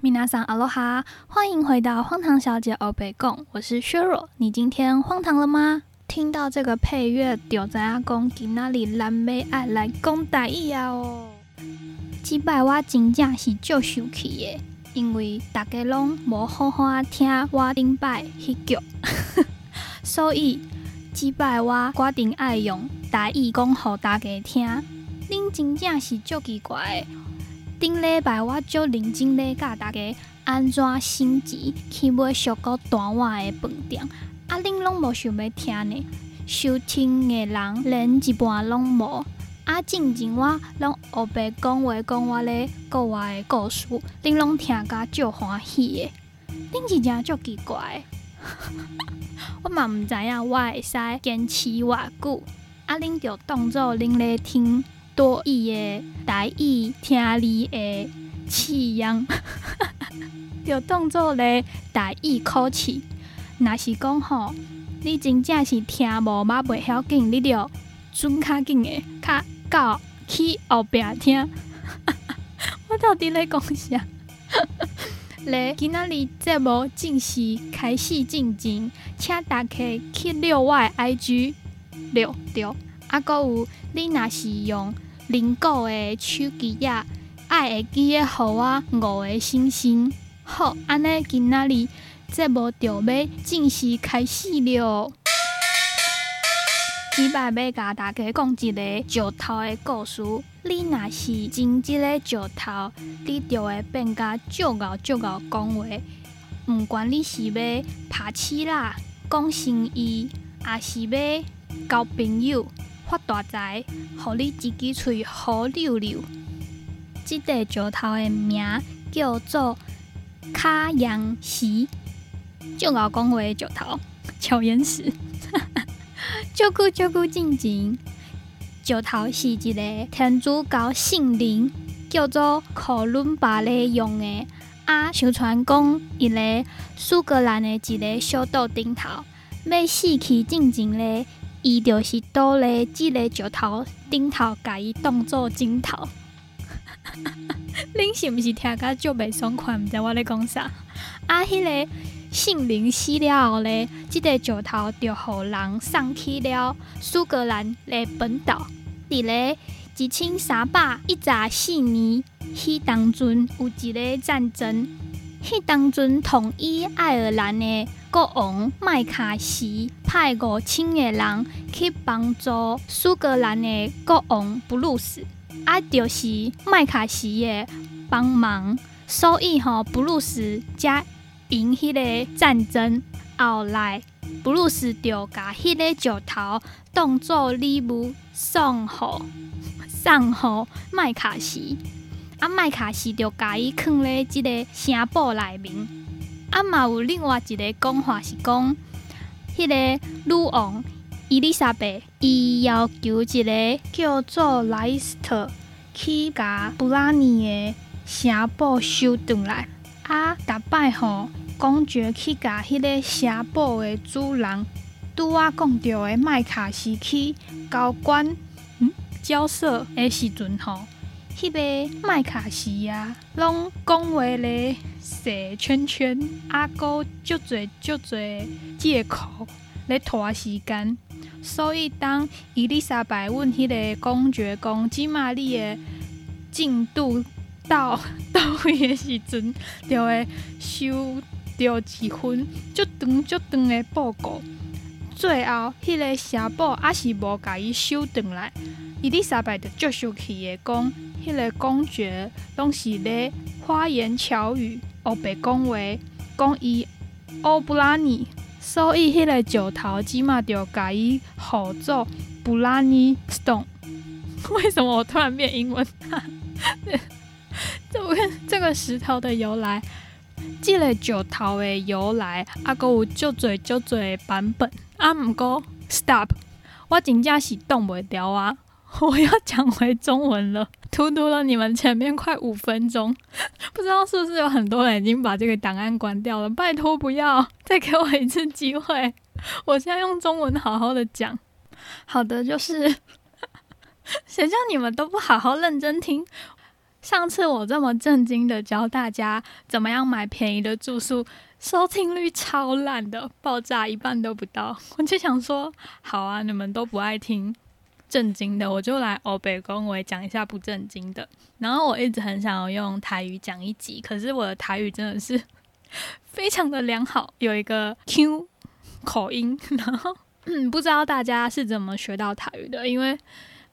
米娜桑阿罗哈，欢迎回到荒唐小姐欧北贡，我是削弱。你今天荒唐了吗？听到这个配乐，就知影讲今仔日蓝妹爱来讲大意啊哦。即摆我真正是足生气的，因为大家拢无好好听我顶摆迄曲，所以即摆我决定爱用大意讲互大家听。恁真正是足奇怪的。顶礼拜我足认真咧教大家安怎升级去买俗够大碗的饭店，啊，恁拢无想要听呢？收听的人连一半拢无。啊，进前我拢黑白讲话讲我咧国外的故事，恁拢听甲足欢喜的。恁是真足奇怪，我嘛毋知影我会使坚持偌久，啊，恁就当做恁咧听。多义的大意听你的气样，就当做咧大意口气。若是讲吼，你真正是听无嘛袂晓紧，你着准较紧的，较到去后壁听。我到底咧讲啥？咧今仔日节目正式开始进行，请大家去六外 IG 六六，啊，搁有你若是用。零九的手机啊，爱会记得互我五个星星。好，安尼今仔日节目就要正式开始了。即摆要甲大家讲一个石头的故事。你若是真即个石头，你就会变甲足敖足敖讲话。毋管你是要拍起啦、讲生意，还是要交朋友。发大财，互你一支喙好溜溜。即个石头的名叫做卡阳石，就敖讲话石头，巧岩石。足久足久进前，石头是一个天主教圣灵，叫做科伦巴勒用的。啊，相传讲，伊个苏格兰的一个小岛顶头，要死去进前咧。伊就是倒咧，即个石头顶头，甲伊当做镜头。恁是毋是听甲足袂爽快？毋知我咧讲啥？啊，迄个姓林死了后咧，即个石头就互人送去了苏格兰的本岛。伫咧一千三百一十四年，迄当阵有一个战争，迄当阵统一爱尔兰的。国王麦卡锡派五千个人去帮助苏格兰的国王布鲁斯，啊，就是麦卡锡的帮忙，所以吼布鲁斯才赢迄个战争。后来布鲁斯就甲迄个石头当做礼物送互送互麦卡锡，啊，麦卡锡就甲伊藏咧即个城堡内面。啊嘛有另外一个讲法是讲，迄个女王伊丽莎白伊要求一个叫做莱斯特去甲布拉尼的城堡收回来。啊，逐摆吼公爵去甲迄个城堡的主人拄啊讲着的麦卡锡去交关交涉的时阵吼。迄个麦卡锡啊，拢讲话咧，写圈圈，啊，哥足侪足侪借口咧拖时间。所以当伊丽莎白问迄个公爵讲，即马你的进度到到位的时阵，就会收到一份足长足长的报告。最后，迄个城堡还是无甲伊收回来。伊丽莎白就足生气的讲。迄个公爵拢是咧花言巧语，黑白讲话，讲伊欧布拉尼，所以迄个石头即嘛就改伊号做布拉尼 stone。为什么我突然变英文？这个这个石头的由来，即个石头的由来，啊，搁有足侪足侪版本。啊，毋过 stop，我真正是挡袂牢啊！我要讲回中文了。荼毒了你们前面快五分钟，不知道是不是有很多人已经把这个档案关掉了？拜托不要 再给我一次机会，我现在用中文好好的讲。好的，就是谁叫你们都不好好认真听，上次我这么震惊的教大家怎么样买便宜的住宿，收听率超烂的，爆炸一半都不到。我就想说，好啊，你们都不爱听震惊的，我就来欧北恭维讲一下不震惊的。然后我一直很想要用台语讲一集，可是我的台语真的是 非常的良好，有一个 Q 口音。然后，嗯，不知道大家是怎么学到台语的，因为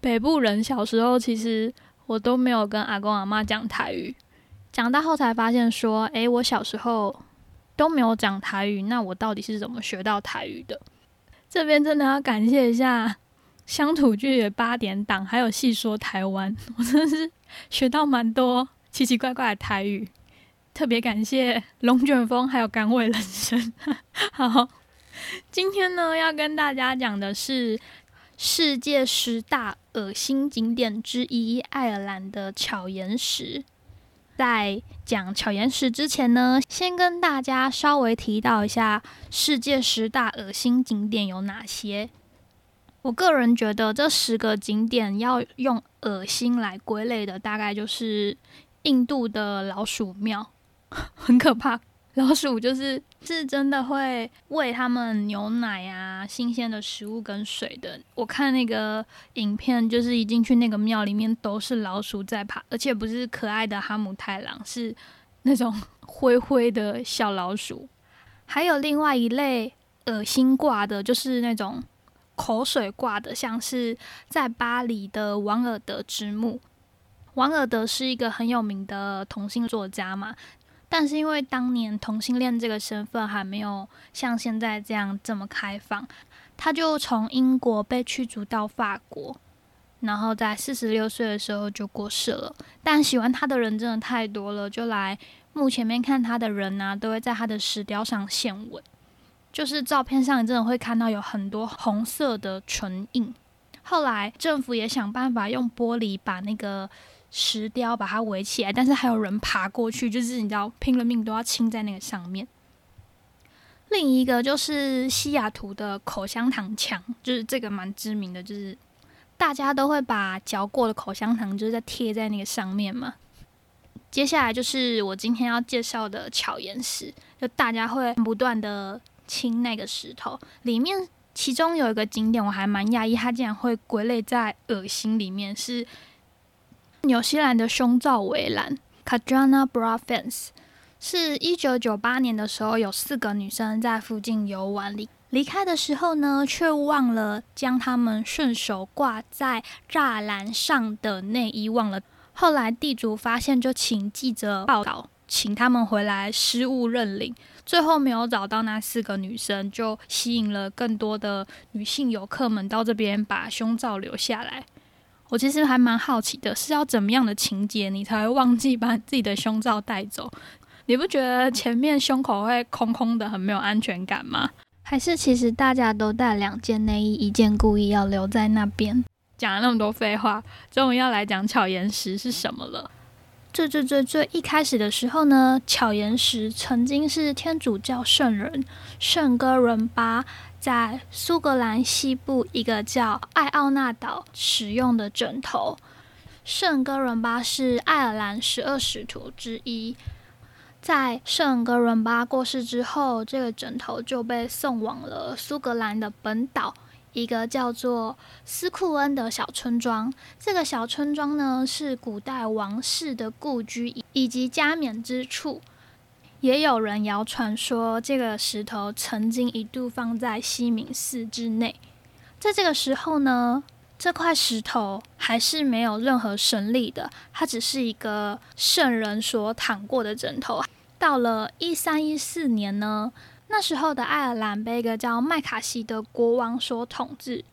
北部人小时候其实。我都没有跟阿公阿妈讲台语，长大后才发现说，诶，我小时候都没有讲台语，那我到底是怎么学到台语的？这边真的要感谢一下乡土剧的八点档，还有细说台湾，我真的是学到蛮多奇奇怪怪的台语，特别感谢龙卷风还有甘味人生。好，今天呢要跟大家讲的是。世界十大恶心景点之一——爱尔兰的巧岩石。在讲巧岩石之前呢，先跟大家稍微提到一下世界十大恶心景点有哪些。我个人觉得，这十个景点要用恶心来归类的，大概就是印度的老鼠庙，很可怕。老鼠就是是真的会喂它们牛奶啊、新鲜的食物跟水的。我看那个影片，就是一进去那个庙里面都是老鼠在爬，而且不是可爱的哈姆太郎，是那种 灰灰的小老鼠。还有另外一类恶心挂的，就是那种口水挂的，像是在巴黎的王尔德之墓。王尔德是一个很有名的同性作家嘛。但是因为当年同性恋这个身份还没有像现在这样这么开放，他就从英国被驱逐到法国，然后在四十六岁的时候就过世了。但喜欢他的人真的太多了，就来墓前面看他的人呢，都会在他的石雕上献吻，就是照片上你真的会看到有很多红色的唇印。后来政府也想办法用玻璃把那个。石雕把它围起来，但是还有人爬过去，就是你知道拼了命都要亲在那个上面。另一个就是西雅图的口香糖墙，就是这个蛮知名的，就是大家都会把嚼过的口香糖就是在贴在那个上面嘛。接下来就是我今天要介绍的巧岩石，就大家会不断的亲那个石头里面，其中有一个景点我还蛮讶异，它竟然会归类在恶心里面是。纽西兰的胸罩围栏 （Kajana Bra Fence） 是一九九八年的时候，有四个女生在附近游玩，离离开的时候呢，却忘了将她们顺手挂在栅栏上的内衣忘了。后来地主发现，就请记者报道，请他们回来失物认领。最后没有找到那四个女生，就吸引了更多的女性游客们到这边把胸罩留下来。我其实还蛮好奇的，是要怎么样的情节你才会忘记把自己的胸罩带走？你不觉得前面胸口会空空的，很没有安全感吗？还是其实大家都带两件内衣，一件故意要留在那边？讲了那么多废话，终于要来讲巧言石是什么了。最最最最一开始的时候呢，巧岩石曾经是天主教圣人圣哥伦巴。在苏格兰西部一个叫艾奥纳岛使用的枕头，圣哥伦巴是爱尔兰十二使徒之一。在圣哥伦巴过世之后，这个枕头就被送往了苏格兰的本岛一个叫做斯库恩的小村庄。这个小村庄呢，是古代王室的故居以及加冕之处。也有人谣传说，这个石头曾经一度放在西敏寺之内。在这个时候呢，这块石头还是没有任何神力的，它只是一个圣人所躺过的枕头。到了一三一四年呢，那时候的爱尔兰被一个叫麦卡锡的国王所统治，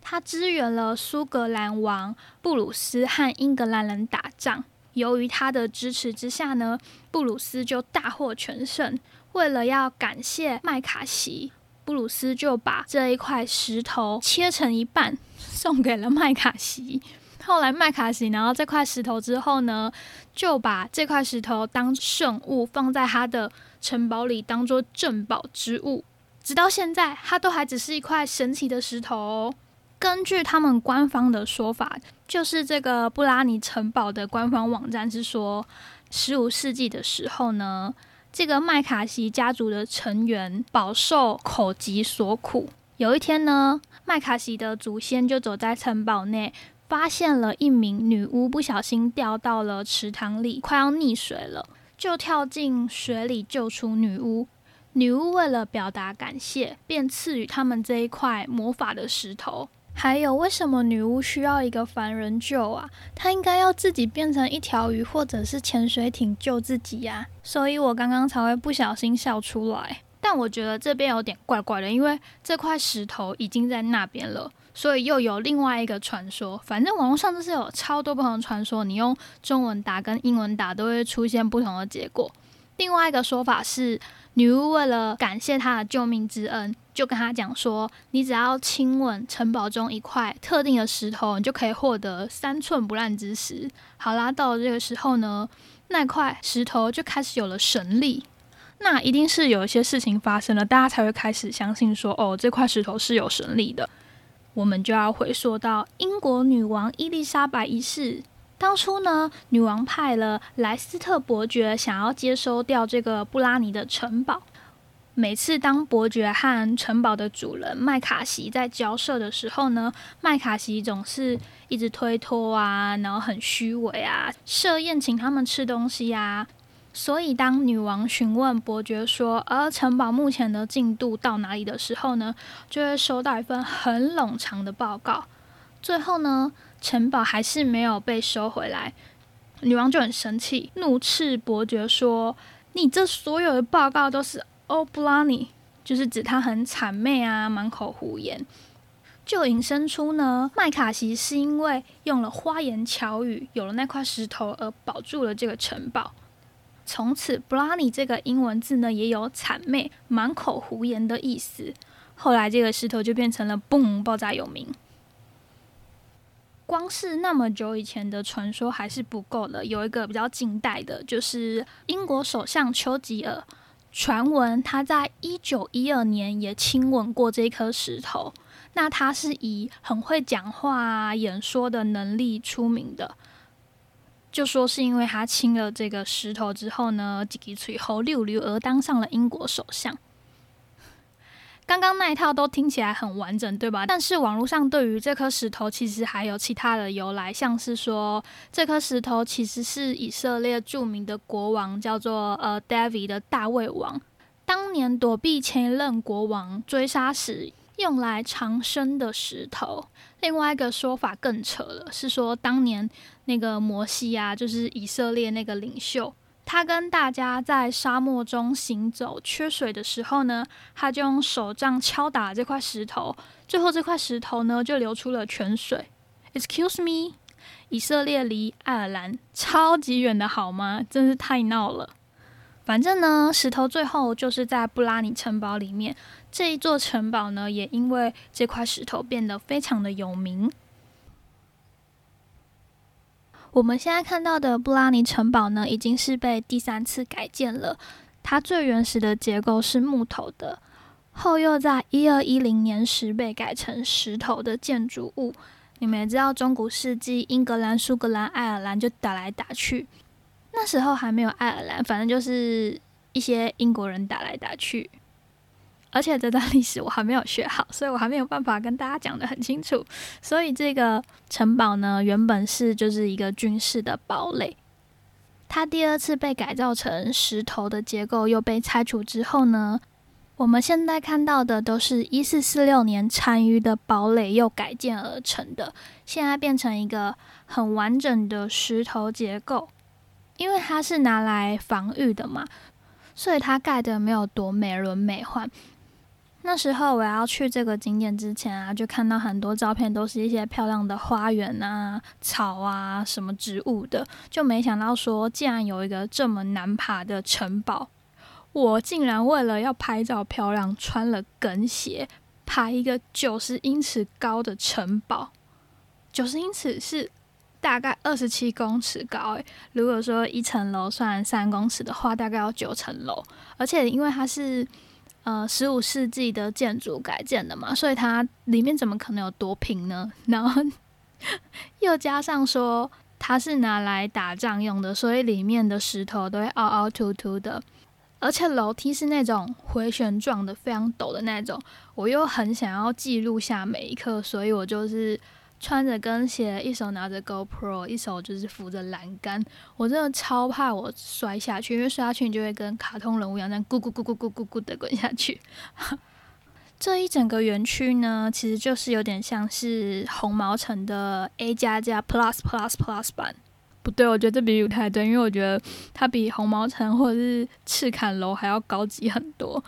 他支援了苏格兰王布鲁斯和英格兰人打仗。由于他的支持之下呢，布鲁斯就大获全胜。为了要感谢麦卡锡，布鲁斯就把这一块石头切成一半，送给了麦卡锡。后来麦卡锡拿到这块石头之后呢，就把这块石头当圣物放在他的城堡里，当做镇宝之物。直到现在，它都还只是一块神奇的石头。根据他们官方的说法，就是这个布拉尼城堡的官方网站是说，十五世纪的时候呢，这个麦卡锡家族的成员饱受口疾所苦。有一天呢，麦卡锡的祖先就走在城堡内，发现了一名女巫不小心掉到了池塘里，快要溺水了，就跳进水里救出女巫。女巫为了表达感谢，便赐予他们这一块魔法的石头。还有，为什么女巫需要一个凡人救啊？她应该要自己变成一条鱼，或者是潜水艇救自己呀。所以我刚刚才会不小心笑出来。但我觉得这边有点怪怪的，因为这块石头已经在那边了，所以又有另外一个传说。反正网络上就是有超多不同的传说，你用中文打跟英文打都会出现不同的结果。另外一个说法是。女巫为了感谢他的救命之恩，就跟他讲说：“你只要亲吻城堡中一块特定的石头，你就可以获得三寸不烂之石。”好啦，到了这个时候呢，那块石头就开始有了神力。那一定是有一些事情发生了，大家才会开始相信说：“哦，这块石头是有神力的。”我们就要回溯到英国女王伊丽莎白一世。当初呢，女王派了莱斯特伯爵想要接收掉这个布拉尼的城堡。每次当伯爵和城堡的主人麦卡锡在交涉的时候呢，麦卡锡总是一直推脱啊，然后很虚伪啊，设宴请他们吃东西啊。所以当女王询问伯爵说，而城堡目前的进度到哪里的时候呢，就会收到一份很冗长的报告。最后呢？城堡还是没有被收回来，女王就很生气，怒斥伯爵说：“你这所有的报告都是欧布拉尼，就是指他很谄媚啊，满口胡言。”就引申出呢，麦卡锡是因为用了花言巧语，有了那块石头而保住了这个城堡。从此，布拉尼这个英文字呢，也有谄媚、满口胡言的意思。后来，这个石头就变成了嘣爆炸有名。光是那么久以前的传说还是不够的，有一个比较近代的，就是英国首相丘吉尔，传闻他在一九一二年也亲吻过这颗石头。那他是以很会讲话、演说的能力出名的，就说是因为他亲了这个石头之后呢，几几岁后六六而当上了英国首相。刚刚那一套都听起来很完整，对吧？但是网络上对于这颗石头其实还有其他的由来，像是说这颗石头其实是以色列著名的国王叫做呃 David 的大卫王，当年躲避前一任国王追杀时用来长生的石头。另外一个说法更扯了，是说当年那个摩西啊，就是以色列那个领袖。他跟大家在沙漠中行走，缺水的时候呢，他就用手杖敲打这块石头，最后这块石头呢就流出了泉水。Excuse me，以色列离爱尔兰超级远的好吗？真是太闹了。反正呢，石头最后就是在布拉尼城堡里面，这一座城堡呢也因为这块石头变得非常的有名。我们现在看到的布拉尼城堡呢，已经是被第三次改建了。它最原始的结构是木头的，后又在一二一零年时被改成石头的建筑物。你们也知道，中古世纪英格兰、苏格兰、爱尔兰就打来打去，那时候还没有爱尔兰，反正就是一些英国人打来打去。而且这段历史我还没有学好，所以我还没有办法跟大家讲得很清楚。所以这个城堡呢，原本是就是一个军事的堡垒。它第二次被改造成石头的结构，又被拆除之后呢，我们现在看到的都是一四四六年残余的堡垒又改建而成的。现在变成一个很完整的石头结构，因为它是拿来防御的嘛，所以它盖的没有多美轮美奂。那时候我要去这个景点之前啊，就看到很多照片，都是一些漂亮的花园啊、草啊、什么植物的，就没想到说，竟然有一个这么难爬的城堡，我竟然为了要拍照漂亮，穿了跟鞋爬一个九十英尺高的城堡。九十英尺是大概二十七公尺高，诶，如果说一层楼算三公尺的话，大概要九层楼，而且因为它是。呃十五世纪的建筑改建的嘛，所以它里面怎么可能有多平呢？然后又加上说它是拿来打仗用的，所以里面的石头都会凹凹凸凸的。而且楼梯是那种回旋状的，非常陡的那种。我又很想要记录下每一刻，所以我就是穿着跟鞋，一手拿着 GoPro，一手就是扶着栏杆。我真的超怕我摔下去，因为摔下去你就会跟卡通人物一样，那样咕咕咕咕咕咕咕的滚下去。这一整个园区呢，其实就是有点像是红毛城的 A 加加 Plus Plus Plus 版。不对，我觉得这比喻太对，因为我觉得它比红毛城或者是赤坎楼还要高级很多。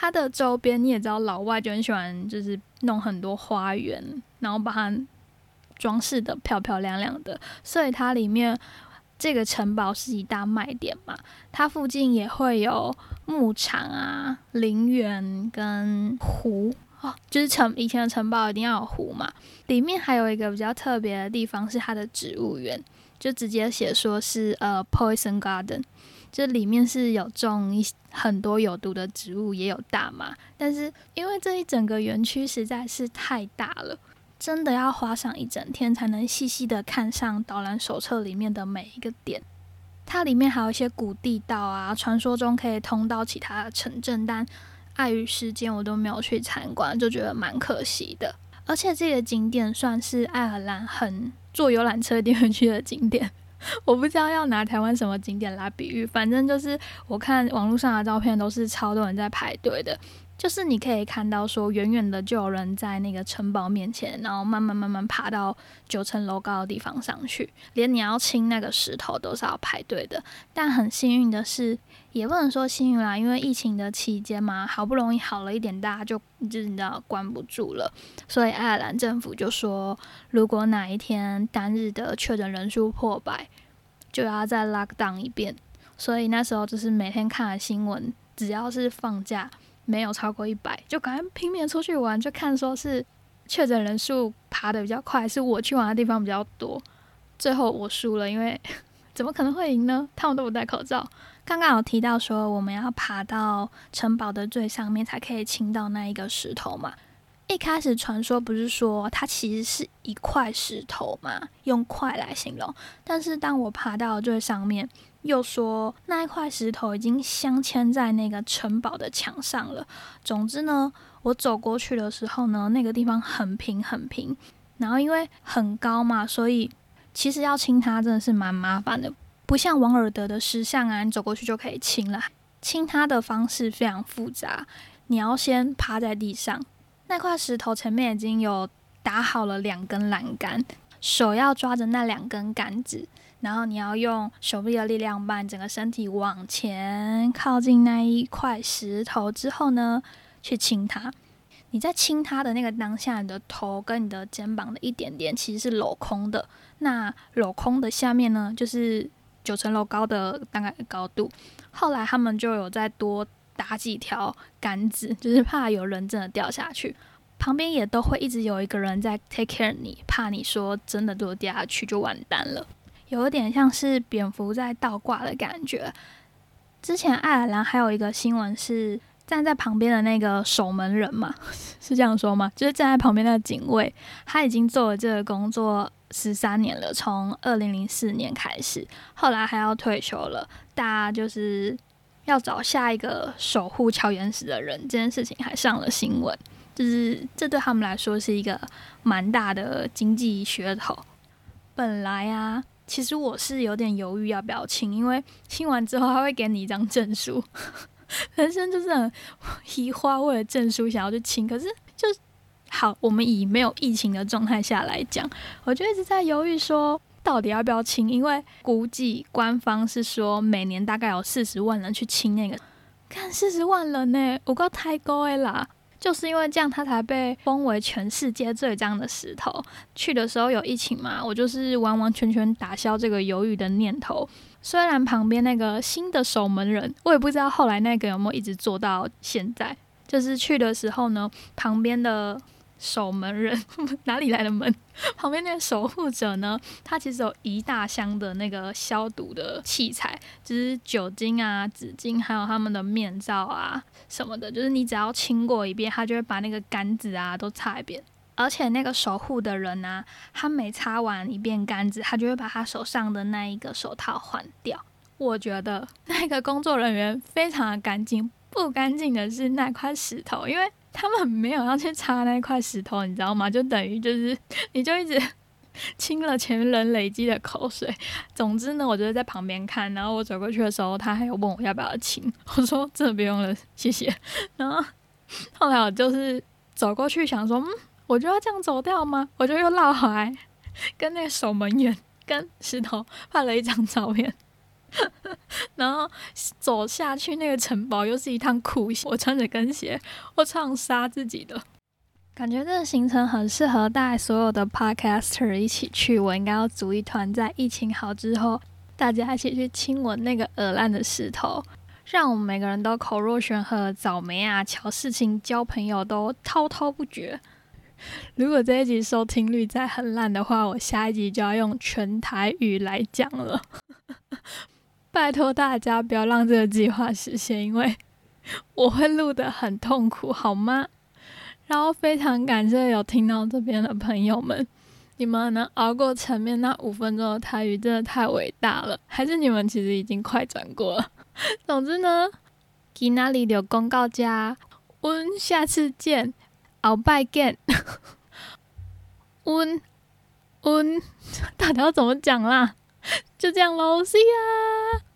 它的周边你也知道，老外就很喜欢，就是弄很多花园，然后把它装饰的漂漂亮亮的。所以它里面这个城堡是一大卖点嘛。它附近也会有牧场啊、陵园跟湖哦，就是城以前的城堡一定要有湖嘛。里面还有一个比较特别的地方是它的植物园。就直接写说是呃，poison garden，这里面是有种一很多有毒的植物，也有大麻。但是因为这一整个园区实在是太大了，真的要花上一整天才能细细的看上导览手册里面的每一个点。它里面还有一些古地道啊，传说中可以通到其他的城镇，但碍于时间我都没有去参观，就觉得蛮可惜的。而且这个景点算是爱尔兰很。坐游览车一定会去的景点，我不知道要拿台湾什么景点来比喻，反正就是我看网络上的照片都是超多人在排队的。就是你可以看到，说远远的就有人在那个城堡面前，然后慢慢慢慢爬到九层楼高的地方上去，连你要清那个石头都是要排队的。但很幸运的是，也不能说幸运啦，因为疫情的期间嘛，好不容易好了一点，大家就就是你知道关不住了，所以爱尔兰政府就说，如果哪一天单日的确诊人数破百，就要再 lock down 一遍。所以那时候就是每天看了新闻，只要是放假。没有超过一百，就赶快拼命出去玩，就看说是确诊人数爬的比较快，是我去玩的地方比较多。最后我输了，因为 怎么可能会赢呢？他们都不戴口罩。刚刚有提到说我们要爬到城堡的最上面才可以清到那一个石头嘛。一开始传说不是说它其实是一块石头嘛，用块来形容。但是当我爬到最上面。又说那一块石头已经镶嵌在那个城堡的墙上了。总之呢，我走过去的时候呢，那个地方很平很平。然后因为很高嘛，所以其实要亲它真的是蛮麻烦的，不像王尔德的石像啊，你走过去就可以亲了。亲它的方式非常复杂，你要先趴在地上，那块石头前面已经有打好了两根栏杆，手要抓着那两根杆子。然后你要用手臂的力量，把整个身体往前靠近那一块石头之后呢，去亲它。你在亲它的那个当下，你的头跟你的肩膀的一点点其实是镂空的。那镂空的下面呢，就是九层楼高的大概高度。后来他们就有再多打几条杆子，就是怕有人真的掉下去。旁边也都会一直有一个人在 take care 你，怕你说真的如果掉下去就完蛋了。有点像是蝙蝠在倒挂的感觉。之前爱尔兰还有一个新闻是站在旁边的那个守门人嘛，是这样说吗？就是站在旁边的警卫，他已经做了这个工作十三年了，从二零零四年开始，后来还要退休了。大家就是要找下一个守护乔岩石的人，这件事情还上了新闻，就是这对他们来说是一个蛮大的经济噱头。本来啊。其实我是有点犹豫要不要亲，因为亲完之后他会给你一张证书。人生就是很移花为了证书想要去亲，可是就好，我们以没有疫情的状态下来讲，我就一直在犹豫说到底要不要清，因为估计官方是说每年大概有四十万人去清那个，看四十万人呢，我够太高诶啦。就是因为这样，它才被封为全世界最脏的石头。去的时候有疫情嘛，我就是完完全全打消这个犹豫的念头。虽然旁边那个新的守门人，我也不知道后来那个有没有一直做到现在。就是去的时候呢，旁边的守门人 哪里来的门？旁边那个守护者呢？他其实有一大箱的那个消毒的器材，就是酒精啊、纸巾，还有他们的面罩啊什么的。就是你只要清过一遍，他就会把那个杆子啊都擦一遍。而且那个守护的人呢，他每擦完一遍杆子，他就会把他手上的那一个手套换掉。我觉得那个工作人员非常的干净，不干净的是那块石头，因为。他们没有要去擦那块石头，你知道吗？就等于就是，你就一直 清了前人累积的口水。总之呢，我就是在旁边看，然后我走过去的时候，他还有问我要不要清，我说真的不用了，谢谢。然后后来我就是走过去想说，嗯，我就要这样走掉吗？我就又绕回来，跟那个守门员跟石头拍了一张照片。然后走下去那个城堡又是一趟苦行。我穿着跟鞋，我唱杀自己的感觉。这个行程很适合带所有的 podcaster 一起去。我应该要组一团，在疫情好之后，大家一起去亲吻那个鹅烂的石头，让我们每个人都口若悬河，找媒啊、瞧事情、交朋友都滔滔不绝。如果这一集收听率再很烂的话，我下一集就要用全台语来讲了。拜托大家不要让这个计划实现，因为 我会录的很痛苦，好吗？然后非常感谢有听到这边的朋友们，你们能熬过前面那五分钟的台语，真的太伟大了。还是你们其实已经快转过了。总之呢，今哪里有公告家，我下次见，鳌拜见。温温，到底要怎么讲啦？就这样喽，See ya。